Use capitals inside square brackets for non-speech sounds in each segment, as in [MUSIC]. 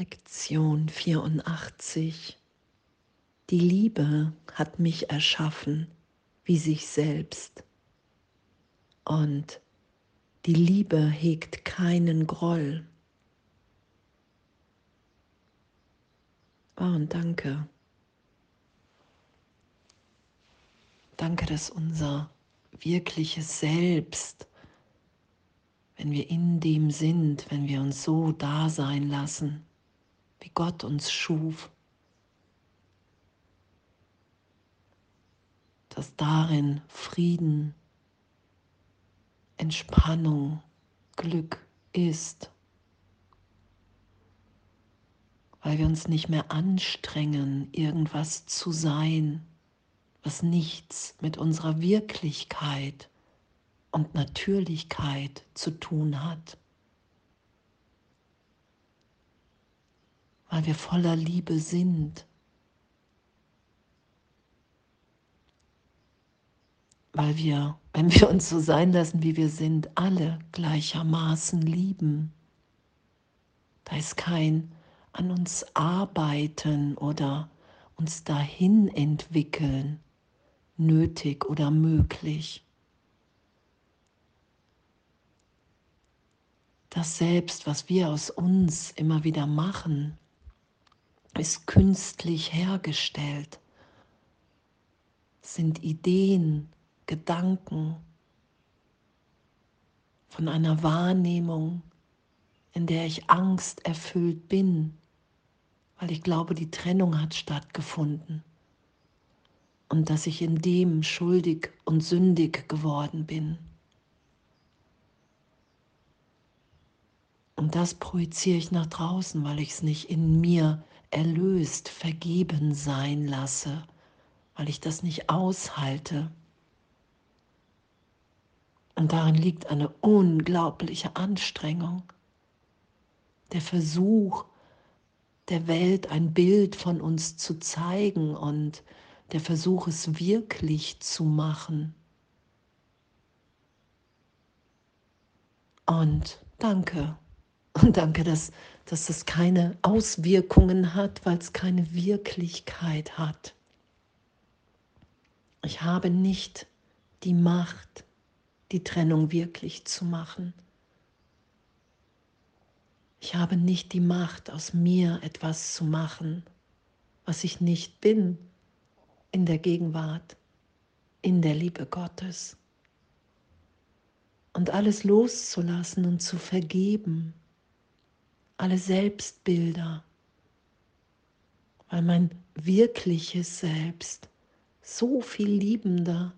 Lektion 84. Die Liebe hat mich erschaffen wie sich selbst. Und die Liebe hegt keinen Groll. Oh, und danke. Danke, dass unser wirkliches Selbst, wenn wir in dem sind, wenn wir uns so da sein lassen, wie Gott uns schuf, dass darin Frieden, Entspannung, Glück ist, weil wir uns nicht mehr anstrengen, irgendwas zu sein, was nichts mit unserer Wirklichkeit und Natürlichkeit zu tun hat. Weil wir voller Liebe sind. Weil wir, wenn wir uns so sein lassen, wie wir sind, alle gleichermaßen lieben. Da ist kein an uns arbeiten oder uns dahin entwickeln nötig oder möglich. Das Selbst, was wir aus uns immer wieder machen, ist künstlich hergestellt, sind Ideen, Gedanken von einer Wahrnehmung, in der ich Angst erfüllt bin, weil ich glaube, die Trennung hat stattgefunden und dass ich in dem schuldig und sündig geworden bin. Und das projiziere ich nach draußen, weil ich es nicht in mir erlöst, vergeben sein lasse, weil ich das nicht aushalte. Und darin liegt eine unglaubliche Anstrengung. Der Versuch, der Welt ein Bild von uns zu zeigen und der Versuch, es wirklich zu machen. Und danke. Und danke, dass, dass das keine Auswirkungen hat, weil es keine Wirklichkeit hat. Ich habe nicht die Macht, die Trennung wirklich zu machen. Ich habe nicht die Macht, aus mir etwas zu machen, was ich nicht bin in der Gegenwart, in der Liebe Gottes. Und alles loszulassen und zu vergeben, alle Selbstbilder, weil mein wirkliches Selbst so viel liebender,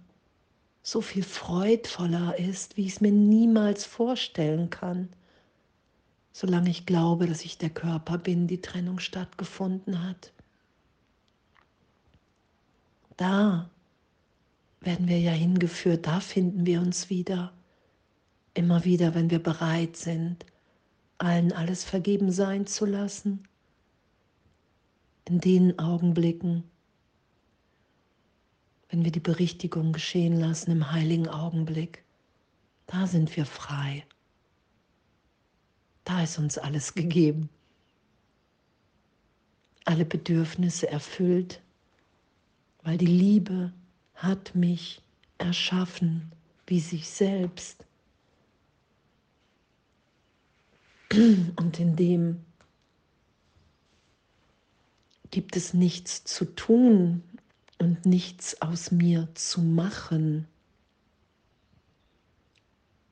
so viel freudvoller ist, wie ich es mir niemals vorstellen kann, solange ich glaube, dass ich der Körper bin, die Trennung stattgefunden hat. Da werden wir ja hingeführt, da finden wir uns wieder. Immer wieder, wenn wir bereit sind, allen alles vergeben sein zu lassen. In den Augenblicken, wenn wir die Berichtigung geschehen lassen im heiligen Augenblick, da sind wir frei. Da ist uns alles gegeben. Alle Bedürfnisse erfüllt, weil die Liebe hat mich erschaffen wie sich selbst. Und in dem gibt es nichts zu tun und nichts aus mir zu machen.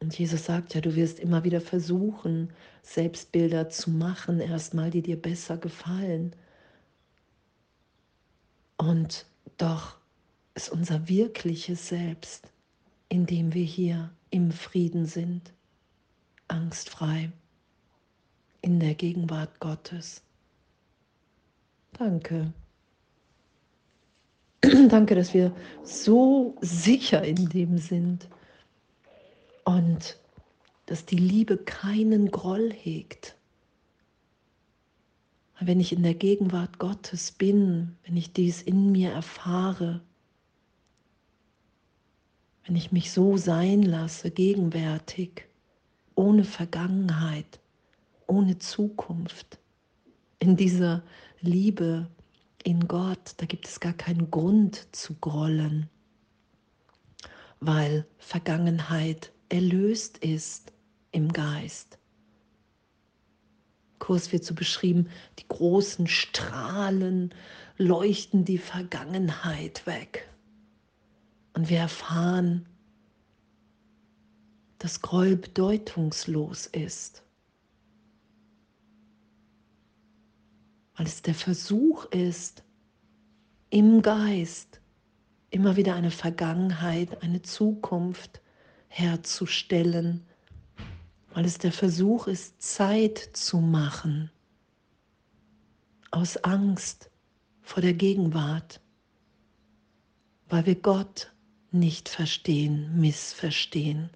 Und Jesus sagt ja, du wirst immer wieder versuchen, Selbstbilder zu machen, erstmal, die dir besser gefallen. Und doch ist unser wirkliches Selbst, in dem wir hier im Frieden sind, angstfrei, in der Gegenwart Gottes. Danke. [CLEARS THROAT] Danke, dass wir so sicher in dem sind und dass die Liebe keinen Groll hegt wenn ich in der Gegenwart Gottes bin, wenn ich dies in mir erfahre, wenn ich mich so sein lasse, gegenwärtig, ohne Vergangenheit, ohne Zukunft, in dieser Liebe in Gott, da gibt es gar keinen Grund zu grollen, weil Vergangenheit erlöst ist im Geist. Kurs wird so beschrieben, die großen Strahlen leuchten die Vergangenheit weg. Und wir erfahren, dass Groll bedeutungslos ist. Weil es der Versuch ist, im Geist immer wieder eine Vergangenheit, eine Zukunft herzustellen, weil es der Versuch ist, Zeit zu machen aus Angst vor der Gegenwart, weil wir Gott nicht verstehen, missverstehen.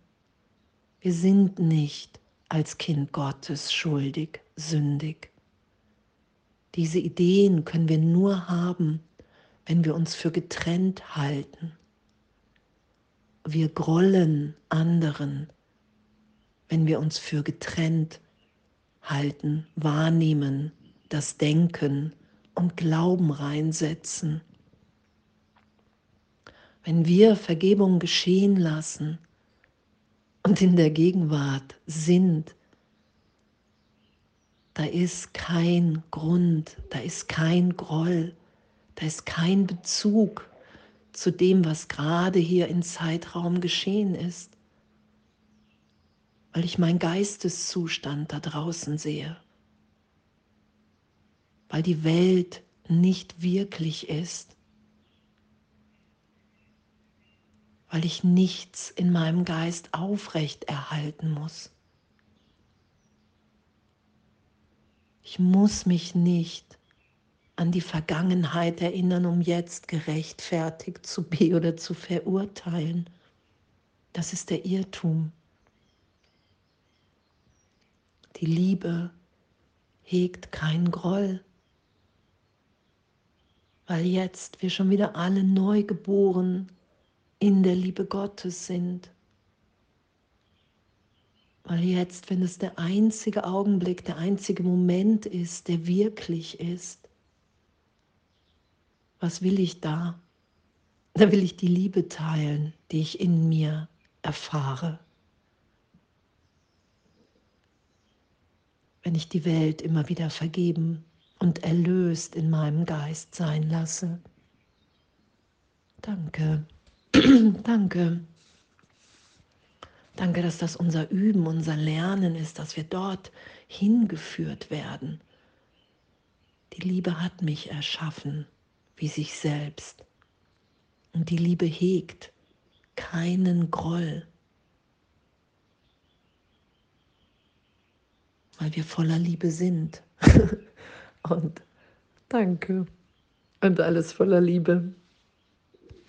Wir sind nicht als Kind Gottes schuldig, sündig. Diese Ideen können wir nur haben, wenn wir uns für getrennt halten. Wir grollen anderen, wenn wir uns für getrennt halten, wahrnehmen, das Denken und Glauben reinsetzen. Wenn wir Vergebung geschehen lassen und in der Gegenwart sind, da ist kein Grund, da ist kein Groll, da ist kein Bezug zu dem, was gerade hier im Zeitraum geschehen ist, weil ich meinen Geisteszustand da draußen sehe, weil die Welt nicht wirklich ist, weil ich nichts in meinem Geist aufrecht erhalten muss. Ich muss mich nicht an die Vergangenheit erinnern, um jetzt gerechtfertigt zu be [LAUGHS] oder zu verurteilen. Das ist der Irrtum. Die Liebe hegt keinen Groll, weil jetzt wir schon wieder alle neu geboren in der Liebe Gottes sind. Weil jetzt, wenn es der einzige Augenblick, der einzige Moment ist, der wirklich ist, was will ich da? Da will ich die Liebe teilen, die ich in mir erfahre. Wenn ich die Welt immer wieder vergeben und erlöst in meinem Geist sein lasse. Danke, [CLEARS THROAT] danke. Danke, dass das unser Üben, unser Lernen ist, dass wir dort hingeführt werden. Die Liebe hat mich erschaffen wie sich selbst. Und die Liebe hegt keinen Groll, weil wir voller Liebe sind. [LAUGHS] und danke. Und alles voller Liebe.